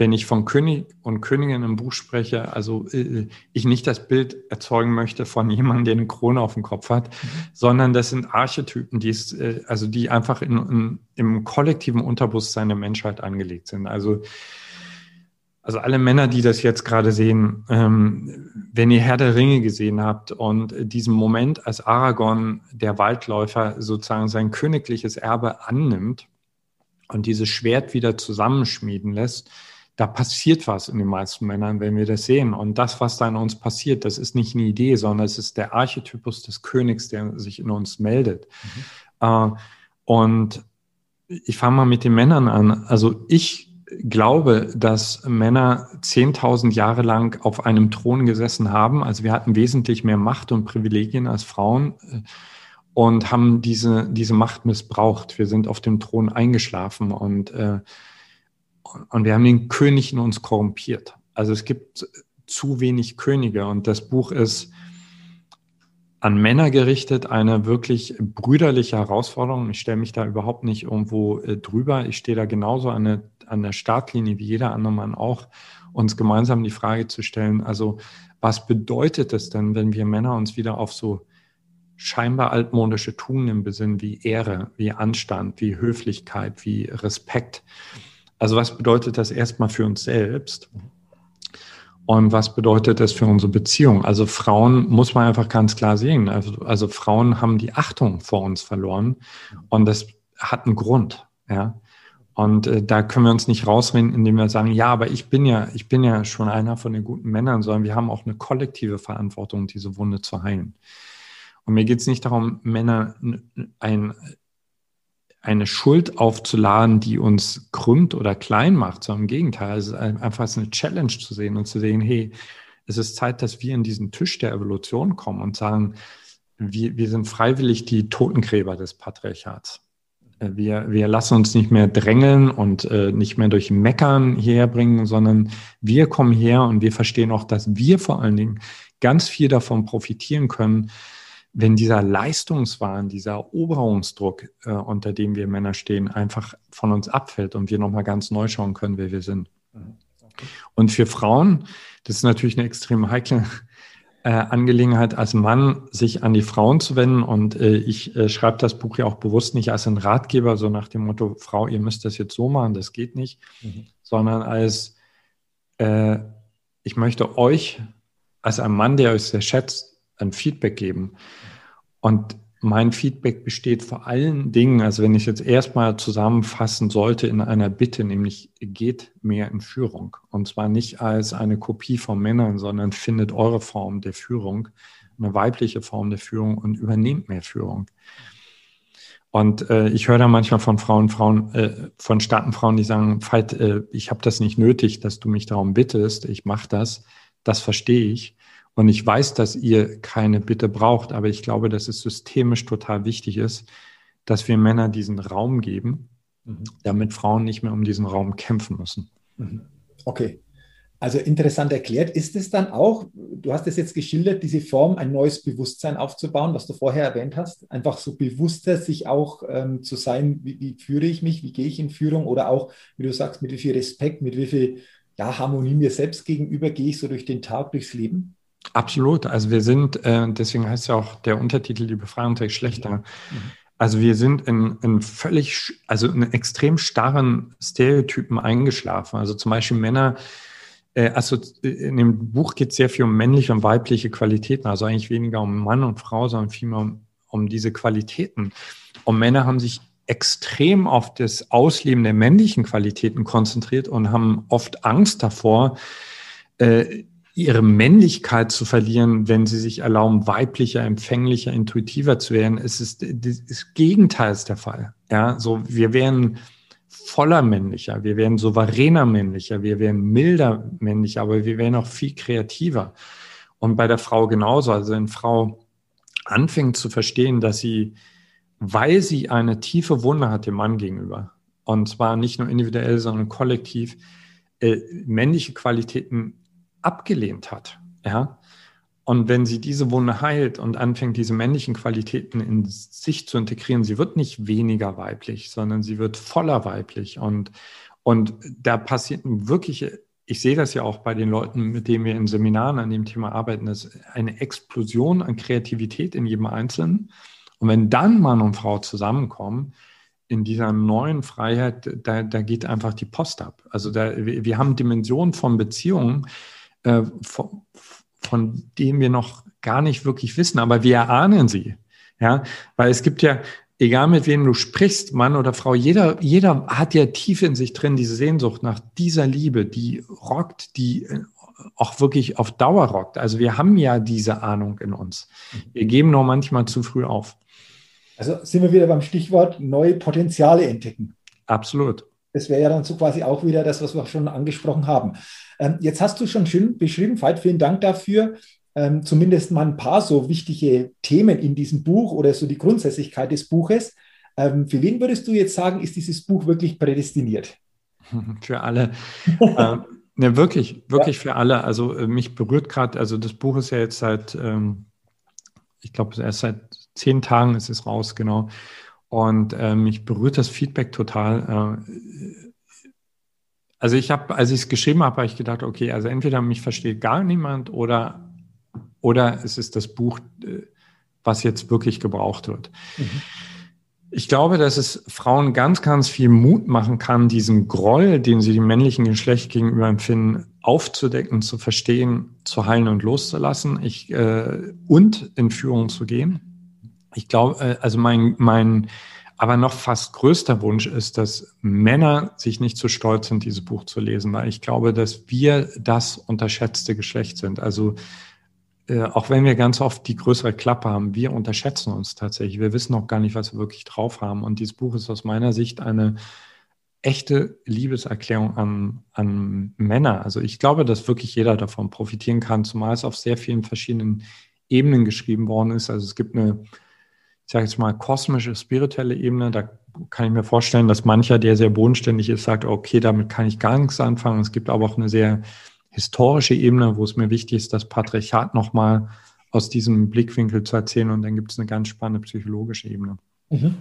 Speaker 2: wenn ich von König und Königin im Buch spreche, also äh, ich nicht das Bild erzeugen möchte von jemandem, der eine Krone auf dem Kopf hat, mhm. sondern das sind Archetypen, die ist, äh, also die einfach in, in, im kollektiven Unterbewusstsein der Menschheit angelegt sind. Also also alle Männer, die das jetzt gerade sehen, ähm, wenn ihr Herr der Ringe gesehen habt und diesen Moment, als Aragorn, der Waldläufer, sozusagen sein königliches Erbe annimmt und dieses Schwert wieder zusammenschmieden lässt, da passiert was in den meisten Männern, wenn wir das sehen. Und das, was da in uns passiert, das ist nicht eine Idee, sondern es ist der Archetypus des Königs, der sich in uns meldet. Mhm. Äh, und ich fange mal mit den Männern an. Also ich glaube, dass Männer 10.000 Jahre lang auf einem Thron gesessen haben. Also wir hatten wesentlich mehr Macht und Privilegien als Frauen. und haben diese, diese Macht missbraucht. Wir sind auf dem Thron eingeschlafen und, äh, und wir haben den König in uns korrumpiert. Also es gibt zu wenig Könige und das Buch ist an Männer gerichtet, eine wirklich brüderliche Herausforderung. Ich stelle mich da überhaupt nicht irgendwo äh, drüber. Ich stehe da genauso an der, an der Startlinie wie jeder andere Mann auch, uns gemeinsam die Frage zu stellen, also was bedeutet es denn, wenn wir Männer uns wieder auf so scheinbar altmodische Tugenden besinnen wie Ehre, wie Anstand, wie Höflichkeit, wie Respekt? Also was bedeutet das erstmal für uns selbst? Und was bedeutet das für unsere Beziehung? Also Frauen muss man einfach ganz klar sehen. Also, also Frauen haben die Achtung vor uns verloren und das hat einen Grund. Ja. Und äh, da können wir uns nicht rausreden, indem wir sagen, ja, aber ich bin ja, ich bin ja schon einer von den guten Männern, sondern wir haben auch eine kollektive Verantwortung, diese Wunde zu heilen. Und mir geht es nicht darum, Männer ein, eine Schuld aufzuladen, die uns krümmt oder klein macht, sondern im Gegenteil. Es ist einfach eine Challenge zu sehen und zu sehen, hey, es ist Zeit, dass wir in diesen Tisch der Evolution kommen und sagen, wir, wir sind freiwillig die Totengräber des Patriarchats. Äh, wir, wir lassen uns nicht mehr drängeln und äh, nicht mehr durch Meckern hierher bringen, sondern wir kommen her und wir verstehen auch, dass wir vor allen Dingen ganz viel davon profitieren können, wenn dieser Leistungswahn, dieser Eroberungsdruck, äh, unter dem wir Männer stehen, einfach von uns abfällt und wir nochmal ganz neu schauen können, wer wir sind. Mhm. Okay. Und für Frauen, das ist natürlich eine extrem heikle äh, Angelegenheit, als Mann sich an die Frauen zu wenden. Und äh, ich äh, schreibe das Buch ja auch bewusst nicht als ein Ratgeber, so nach dem Motto, Frau, ihr müsst das jetzt so machen, das geht nicht, mhm. sondern als, äh, ich möchte euch als ein Mann, der euch sehr schätzt, ein Feedback geben. Und mein Feedback besteht vor allen Dingen, also wenn ich jetzt erstmal zusammenfassen sollte in einer Bitte, nämlich geht mehr in Führung. Und zwar nicht als eine Kopie von Männern, sondern findet eure Form der Führung, eine weibliche Form der Führung und übernehmt mehr Führung. Und äh, ich höre da manchmal von Frauen, Frauen, äh, von starken Frauen, die sagen, Veit, äh, ich habe das nicht nötig, dass du mich darum bittest, ich mache das, das verstehe ich. Und ich weiß, dass ihr keine Bitte braucht, aber ich glaube, dass es systemisch total wichtig ist, dass wir Männer diesen Raum geben, mhm. damit Frauen nicht mehr um diesen Raum kämpfen müssen.
Speaker 1: Mhm. Okay. Also interessant erklärt, ist es dann auch, du hast es jetzt geschildert, diese Form, ein neues Bewusstsein aufzubauen, was du vorher erwähnt hast, einfach so bewusster sich auch ähm, zu sein, wie, wie, führe ich mich, wie gehe ich in Führung oder auch, wie du sagst, mit wie viel Respekt, mit wie viel ja, Harmonie mir selbst gegenüber gehe ich so durch den Tag, durchs Leben?
Speaker 2: Absolut. Also wir sind, äh, deswegen heißt ja auch der Untertitel Die Befreiung der Geschlechter. Mhm. Also wir sind in, in völlig, also in extrem starren Stereotypen eingeschlafen. Also zum Beispiel Männer, äh, also in dem Buch geht es sehr viel um männliche und weibliche Qualitäten, also eigentlich weniger um Mann und Frau, sondern vielmehr um, um diese Qualitäten. Und Männer haben sich extrem auf das Ausleben der männlichen Qualitäten konzentriert und haben oft Angst davor, äh, ihre Männlichkeit zu verlieren, wenn sie sich erlauben, weiblicher, empfänglicher, intuitiver zu werden. Es ist das Gegenteil ist der Fall. Ja, so wir werden voller männlicher, wir werden souveräner männlicher, wir werden milder männlicher, aber wir werden auch viel kreativer. Und bei der Frau genauso. Also wenn Frau anfängt zu verstehen, dass sie, weil sie eine tiefe Wunde hat dem Mann gegenüber, und zwar nicht nur individuell, sondern kollektiv, äh, männliche Qualitäten abgelehnt hat. Ja? Und wenn sie diese Wunde heilt und anfängt, diese männlichen Qualitäten in sich zu integrieren, sie wird nicht weniger weiblich, sondern sie wird voller weiblich. Und, und da passiert wirklich, ich sehe das ja auch bei den Leuten, mit denen wir in Seminaren an dem Thema arbeiten, ist eine Explosion an Kreativität in jedem Einzelnen. Und wenn dann Mann und Frau zusammenkommen, in dieser neuen Freiheit, da, da geht einfach die Post ab. Also da, wir haben Dimensionen von Beziehungen, äh, von, von dem wir noch gar nicht wirklich wissen, aber wir erahnen sie. Ja, weil es gibt ja, egal mit wem du sprichst, Mann oder Frau, jeder, jeder hat ja tief in sich drin diese Sehnsucht nach dieser Liebe, die rockt, die äh, auch wirklich auf Dauer rockt. Also wir haben ja diese Ahnung in uns. Wir geben nur manchmal zu früh auf.
Speaker 1: Also sind wir wieder beim Stichwort neue Potenziale entdecken.
Speaker 2: Absolut.
Speaker 1: Das wäre ja dann so quasi auch wieder das, was wir schon angesprochen haben. Ähm, jetzt hast du schon schön beschrieben, Veit, vielen Dank dafür, ähm, zumindest mal ein paar so wichtige Themen in diesem Buch oder so die Grundsätzlichkeit des Buches. Ähm, für wen würdest du jetzt sagen, ist dieses Buch wirklich prädestiniert?
Speaker 2: Für alle. ähm, ne, wirklich, wirklich ja. für alle. Also äh, mich berührt gerade, also das Buch ist ja jetzt seit, ähm, ich glaube, erst seit zehn Tagen ist es raus, genau. Und äh, mich berührt das Feedback total. Äh, also ich habe, als ich es geschrieben habe, habe ich gedacht, okay, also entweder mich versteht gar niemand oder, oder es ist das Buch, äh, was jetzt wirklich gebraucht wird. Mhm. Ich glaube, dass es Frauen ganz, ganz viel Mut machen kann, diesen Groll, den sie dem männlichen Geschlecht gegenüber empfinden, aufzudecken, zu verstehen, zu heilen und loszulassen ich, äh, und in Führung zu gehen. Ich glaube, äh, also mein, mein aber noch fast größter Wunsch ist, dass Männer sich nicht zu stolz sind, dieses Buch zu lesen, weil ich glaube, dass wir das unterschätzte Geschlecht sind. Also äh, auch wenn wir ganz oft die größere Klappe haben, wir unterschätzen uns tatsächlich. Wir wissen auch gar nicht, was wir wirklich drauf haben. Und dieses Buch ist aus meiner Sicht eine echte Liebeserklärung an, an Männer. Also ich glaube, dass wirklich jeder davon profitieren kann, zumal es auf sehr vielen verschiedenen Ebenen geschrieben worden ist. Also es gibt eine ich sage jetzt mal, kosmische, spirituelle Ebene, da kann ich mir vorstellen, dass mancher, der sehr bodenständig ist, sagt, okay, damit kann ich gar nichts anfangen. Es gibt aber auch eine sehr historische Ebene, wo es mir wichtig ist, das Patriarchat nochmal aus diesem Blickwinkel zu erzählen. Und dann gibt es eine ganz spannende psychologische Ebene.
Speaker 1: Mhm.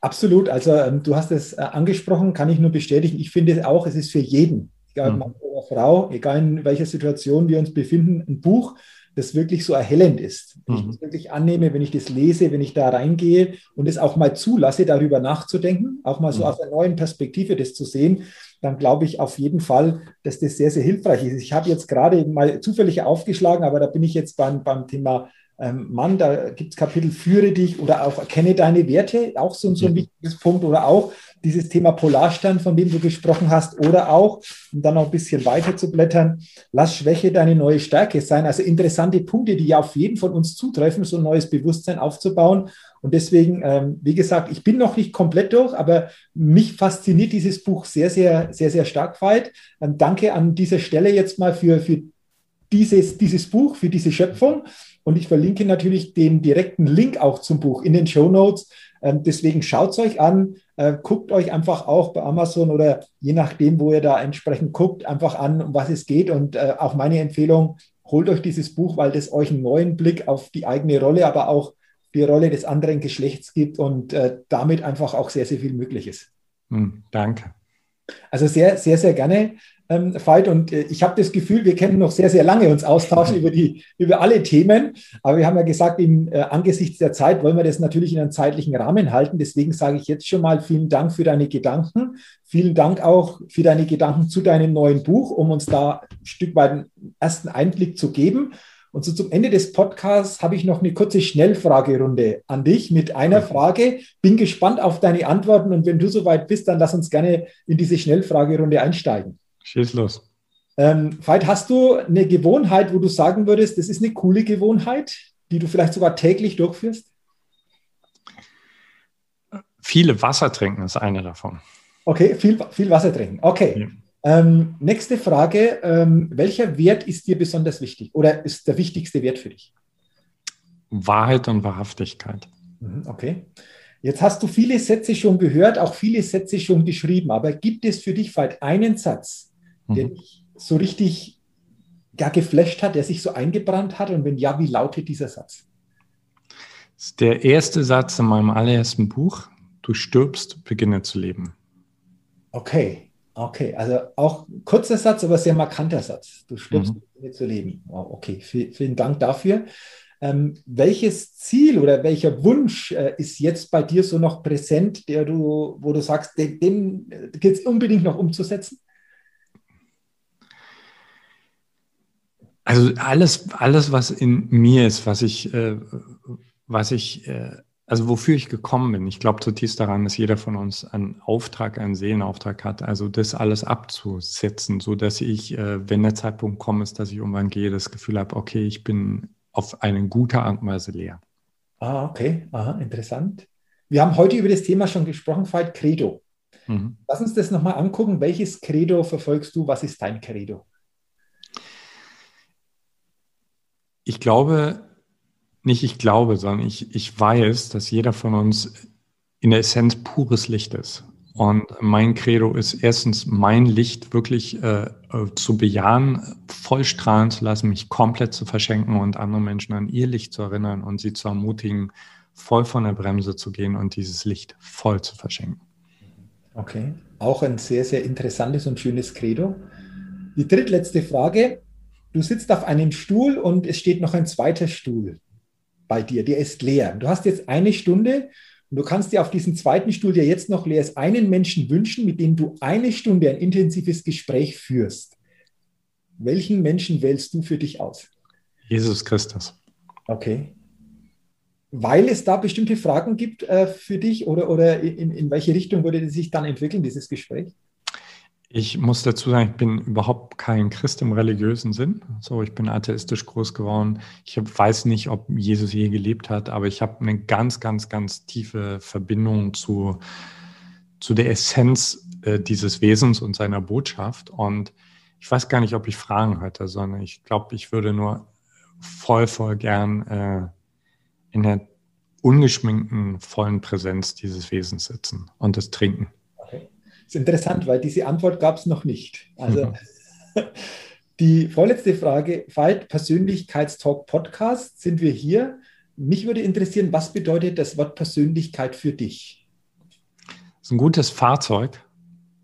Speaker 1: Absolut. Also ähm, du hast es äh, angesprochen, kann ich nur bestätigen. Ich finde auch, es ist für jeden, egal mhm. Mann oder Frau, egal in welcher Situation wir uns befinden, ein Buch, das wirklich so erhellend ist. Wenn mhm. ich das wirklich annehme, wenn ich das lese, wenn ich da reingehe und es auch mal zulasse, darüber nachzudenken, auch mal so mhm. aus einer neuen Perspektive das zu sehen, dann glaube ich auf jeden Fall, dass das sehr, sehr hilfreich ist. Ich habe jetzt gerade mal zufällig aufgeschlagen, aber da bin ich jetzt beim, beim Thema ähm, Mann, da gibt es Kapitel Führe dich oder auch Erkenne deine Werte, auch so, so ein wichtiges Punkt oder auch dieses Thema Polarstern, von dem du gesprochen hast, oder auch, um dann noch ein bisschen weiter zu blättern, lass Schwäche deine neue Stärke sein. Also interessante Punkte, die ja auf jeden von uns zutreffen, so ein neues Bewusstsein aufzubauen. Und deswegen, ähm, wie gesagt, ich bin noch nicht komplett durch, aber mich fasziniert dieses Buch sehr, sehr, sehr, sehr stark weit. Ähm, danke an dieser Stelle jetzt mal für, für dieses, dieses Buch, für diese Schöpfung. Und ich verlinke natürlich den direkten Link auch zum Buch in den Show Notes. Ähm, deswegen schaut es euch an, äh, guckt euch einfach auch bei Amazon oder je nachdem, wo ihr da entsprechend guckt, einfach an, um was es geht. Und äh, auch meine Empfehlung, holt euch dieses Buch, weil das euch einen neuen Blick auf die eigene Rolle, aber auch die Rolle des anderen Geschlechts gibt und äh, damit einfach auch sehr, sehr viel möglich ist.
Speaker 2: Hm, danke.
Speaker 1: Also sehr, sehr, sehr gerne ähm, Veit. Und äh, ich habe das Gefühl, wir können noch sehr, sehr lange uns austauschen über, die, über alle Themen. Aber wir haben ja gesagt, im, äh, angesichts der Zeit wollen wir das natürlich in einem zeitlichen Rahmen halten. Deswegen sage ich jetzt schon mal vielen Dank für deine Gedanken. Vielen Dank auch für deine Gedanken zu deinem neuen Buch, um uns da ein Stück weit einen ersten Einblick zu geben. Und so zum Ende des Podcasts habe ich noch eine kurze Schnellfragerunde an dich mit einer Frage. Bin gespannt auf deine Antworten und wenn du soweit bist, dann lass uns gerne in diese Schnellfragerunde einsteigen.
Speaker 2: Schieß los.
Speaker 1: Ähm, Veit, hast du eine Gewohnheit, wo du sagen würdest, das ist eine coole Gewohnheit, die du vielleicht sogar täglich durchführst?
Speaker 2: Viele Wasser trinken ist eine davon.
Speaker 1: Okay, viel, viel Wasser trinken. Okay. Ja. Ähm, nächste Frage. Ähm, welcher Wert ist dir besonders wichtig oder ist der wichtigste Wert für dich?
Speaker 2: Wahrheit und Wahrhaftigkeit.
Speaker 1: Mhm, okay. Jetzt hast du viele Sätze schon gehört, auch viele Sätze schon geschrieben, aber gibt es für dich vielleicht einen Satz, der mhm. dich so richtig ja, geflasht hat, der sich so eingebrannt hat? Und wenn ja, wie lautet dieser Satz?
Speaker 2: Das ist der erste Satz in meinem allerersten Buch. Du stirbst, beginne zu leben.
Speaker 1: Okay, okay. Also auch kurzer Satz, aber sehr markanter Satz. Du stirbst, mhm. beginne zu leben. Wow, okay, v vielen Dank dafür. Ähm, welches Ziel oder welcher Wunsch äh, ist jetzt bei dir so noch präsent, der du, wo du sagst, den, den äh, gilt es unbedingt noch umzusetzen?
Speaker 2: Also alles, alles, was in mir ist, was ich, äh, was ich, äh, also wofür ich gekommen bin. Ich glaube zutiefst daran, dass jeder von uns einen Auftrag, einen Seelenauftrag hat. Also das alles abzusetzen, so dass ich, äh, wenn der Zeitpunkt kommt, ist, dass ich irgendwann gehe, das Gefühl habe, okay, ich bin auf eine gute Art und Weise leer.
Speaker 1: Ah, okay, aha, interessant. Wir haben heute über das Thema schon gesprochen, Veit Credo. Mhm. Lass uns das nochmal angucken. Welches Credo verfolgst du? Was ist dein Credo?
Speaker 2: ich glaube, nicht ich glaube, sondern ich, ich weiß, dass jeder von uns in der Essenz pures Licht ist. Und mein Credo ist erstens, mein Licht wirklich äh, äh, zu bejahen, voll strahlen zu lassen, mich komplett zu verschenken und andere Menschen an ihr Licht zu erinnern und sie zu ermutigen, voll von der Bremse zu gehen und dieses Licht voll zu verschenken.
Speaker 1: Okay, auch ein sehr, sehr interessantes und schönes Credo. Die drittletzte Frage. Du sitzt auf einem Stuhl und es steht noch ein zweiter Stuhl bei dir, der ist leer. Du hast jetzt eine Stunde und du kannst dir auf diesen zweiten Stuhl, der jetzt noch leer ist, einen Menschen wünschen, mit dem du eine Stunde ein intensives Gespräch führst. Welchen Menschen wählst du für dich aus?
Speaker 2: Jesus Christus.
Speaker 1: Okay. Weil es da bestimmte Fragen gibt äh, für dich oder, oder in, in welche Richtung würde sich dann entwickeln, dieses Gespräch?
Speaker 2: Ich muss dazu sagen, ich bin überhaupt kein Christ im religiösen Sinn. So, ich bin atheistisch groß geworden. Ich weiß nicht, ob Jesus je gelebt hat, aber ich habe eine ganz, ganz, ganz tiefe Verbindung zu, zu der Essenz äh, dieses Wesens und seiner Botschaft. Und ich weiß gar nicht, ob ich Fragen hätte, sondern ich glaube, ich würde nur voll, voll gern äh, in der ungeschminkten, vollen Präsenz dieses Wesens sitzen und das trinken
Speaker 1: ist interessant, weil diese Antwort gab es noch nicht. Also mhm. die vorletzte Frage, Veit, Persönlichkeitstalk Podcast, sind wir hier. Mich würde interessieren, was bedeutet das Wort Persönlichkeit für dich?
Speaker 2: Das ist ein gutes Fahrzeug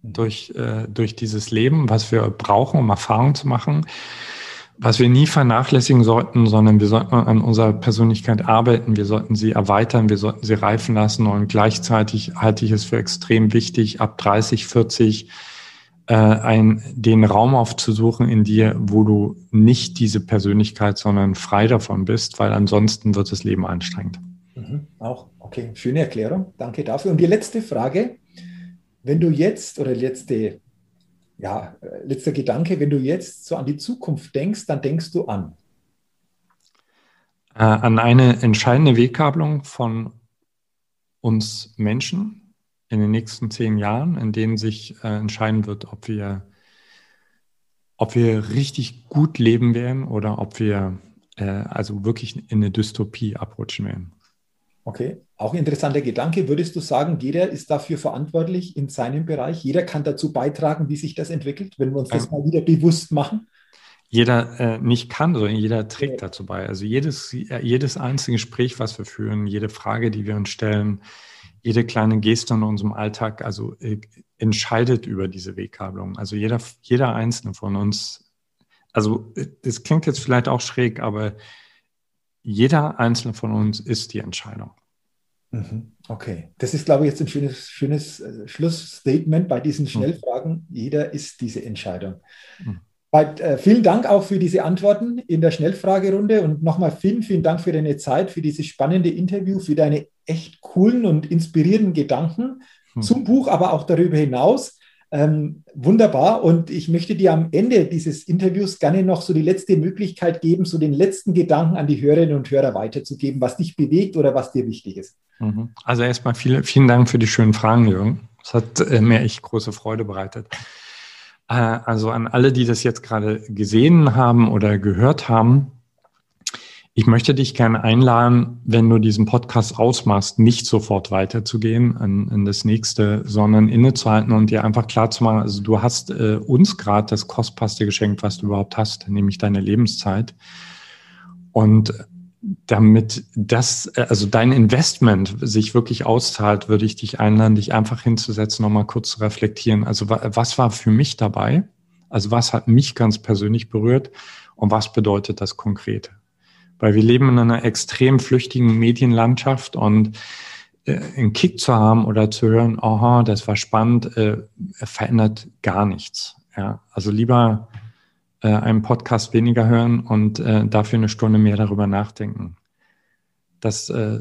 Speaker 2: mhm. durch, äh, durch dieses Leben, was wir brauchen, um Erfahrungen zu machen was wir nie vernachlässigen sollten, sondern wir sollten an unserer Persönlichkeit arbeiten, wir sollten sie erweitern, wir sollten sie reifen lassen. Und gleichzeitig halte ich es für extrem wichtig, ab 30, 40 äh, ein, den Raum aufzusuchen in dir, wo du nicht diese Persönlichkeit, sondern frei davon bist, weil ansonsten wird das Leben anstrengend.
Speaker 1: Mhm, auch, okay, schöne Erklärung, danke dafür. Und die letzte Frage, wenn du jetzt oder letzte ja, letzter Gedanke, wenn du jetzt so an die Zukunft denkst, dann denkst du an?
Speaker 2: Äh, an eine entscheidende Weggabelung von uns Menschen in den nächsten zehn Jahren, in denen sich äh, entscheiden wird, ob wir, ob wir richtig gut leben werden oder ob wir äh, also wirklich in eine Dystopie abrutschen werden.
Speaker 1: Okay, auch interessanter Gedanke. Würdest du sagen, jeder ist dafür verantwortlich in seinem Bereich? Jeder kann dazu beitragen, wie sich das entwickelt, wenn wir uns das mal wieder bewusst machen?
Speaker 2: Jeder äh, nicht kann, sondern jeder trägt ja. dazu bei. Also jedes, jedes einzelne Gespräch, was wir führen, jede Frage, die wir uns stellen, jede kleine Geste in unserem Alltag, also äh, entscheidet über diese Wegkabelung. Also jeder, jeder einzelne von uns, also das klingt jetzt vielleicht auch schräg, aber jeder einzelne von uns ist die Entscheidung.
Speaker 1: Mhm. Okay, das ist, glaube ich, jetzt ein schönes, schönes äh, Schlussstatement bei diesen mhm. Schnellfragen. Jeder ist diese Entscheidung. Mhm. Äh, vielen Dank auch für diese Antworten in der Schnellfragerunde und nochmal vielen, vielen Dank für deine Zeit, für dieses spannende Interview, für deine echt coolen und inspirierenden Gedanken mhm. zum Buch, aber auch darüber hinaus. Ähm, wunderbar. Und ich möchte dir am Ende dieses Interviews gerne noch so die letzte Möglichkeit geben, so den letzten Gedanken an die Hörerinnen und Hörer weiterzugeben, was dich bewegt oder was dir wichtig ist.
Speaker 2: Mhm. Also erstmal viel, vielen Dank für die schönen Fragen, Jürgen. Das hat äh, mir echt große Freude bereitet. Äh, also an alle, die das jetzt gerade gesehen haben oder gehört haben, ich möchte dich gerne einladen, wenn du diesen Podcast ausmachst, nicht sofort weiterzugehen in, in das nächste, sondern innezuhalten und dir einfach klar zu machen, also du hast äh, uns gerade das kostbarste geschenkt, was du überhaupt hast, nämlich deine Lebenszeit. Und damit das, äh, also dein Investment sich wirklich auszahlt, würde ich dich einladen, dich einfach hinzusetzen, nochmal kurz zu reflektieren. Also was war für mich dabei? Also was hat mich ganz persönlich berührt und was bedeutet das konkret? Weil wir leben in einer extrem flüchtigen Medienlandschaft und äh, einen Kick zu haben oder zu hören, aha, das war spannend, äh, verändert gar nichts. Ja, also lieber äh, einen Podcast weniger hören und äh, dafür eine Stunde mehr darüber nachdenken. Das äh,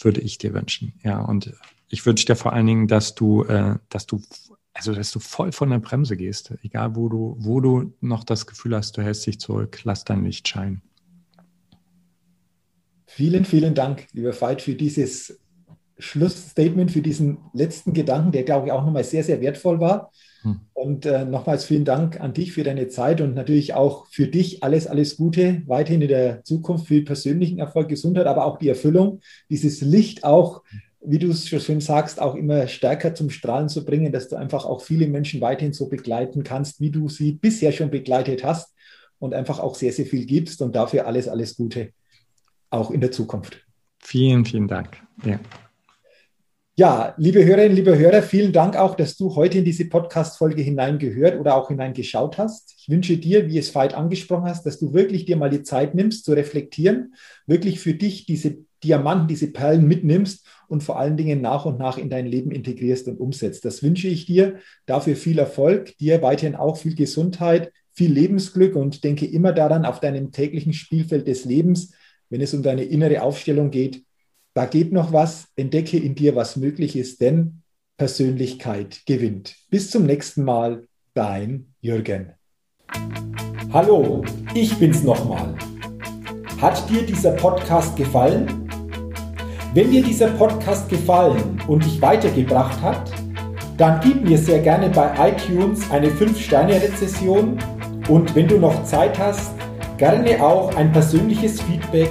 Speaker 2: würde ich dir wünschen. Ja, und ich wünsche dir vor allen Dingen, dass du, äh, dass du, also dass du voll von der Bremse gehst, egal wo du, wo du noch das Gefühl hast, du hältst dich zurück, lass dein Licht scheinen.
Speaker 1: Vielen, vielen Dank, lieber Veit, für dieses Schlussstatement, für diesen letzten Gedanken, der, glaube ich, auch nochmal sehr, sehr wertvoll war. Hm. Und äh, nochmals vielen Dank an dich für deine Zeit und natürlich auch für dich alles, alles Gute weiterhin in der Zukunft, für persönlichen Erfolg, Gesundheit, aber auch die Erfüllung, dieses Licht auch, wie du es schon schön sagst, auch immer stärker zum Strahlen zu bringen, dass du einfach auch viele Menschen weiterhin so begleiten kannst, wie du sie bisher schon begleitet hast und einfach auch sehr, sehr viel gibst und dafür alles, alles Gute, auch in der Zukunft.
Speaker 2: Vielen, vielen Dank. Ja.
Speaker 1: Ja, liebe Hörerinnen, liebe Hörer, vielen Dank auch, dass du heute in diese Podcast-Folge hineingehört oder auch hineingeschaut hast. Ich wünsche dir, wie es Veit angesprochen hast, dass du wirklich dir mal die Zeit nimmst, zu reflektieren, wirklich für dich diese Diamanten, diese Perlen mitnimmst und vor allen Dingen nach und nach in dein Leben integrierst und umsetzt. Das wünsche ich dir. Dafür viel Erfolg, dir weiterhin auch viel Gesundheit, viel Lebensglück und denke immer daran auf deinem täglichen Spielfeld des Lebens, wenn es um deine innere Aufstellung geht, da geht noch was, entdecke in dir, was möglich ist, denn Persönlichkeit gewinnt. Bis zum nächsten Mal, dein Jürgen. Hallo, ich bin's nochmal. Hat dir dieser Podcast gefallen? Wenn dir dieser Podcast gefallen und dich weitergebracht hat, dann gib mir sehr gerne bei iTunes eine 5-Sterne-Rezession und wenn du noch Zeit hast, gerne auch ein persönliches Feedback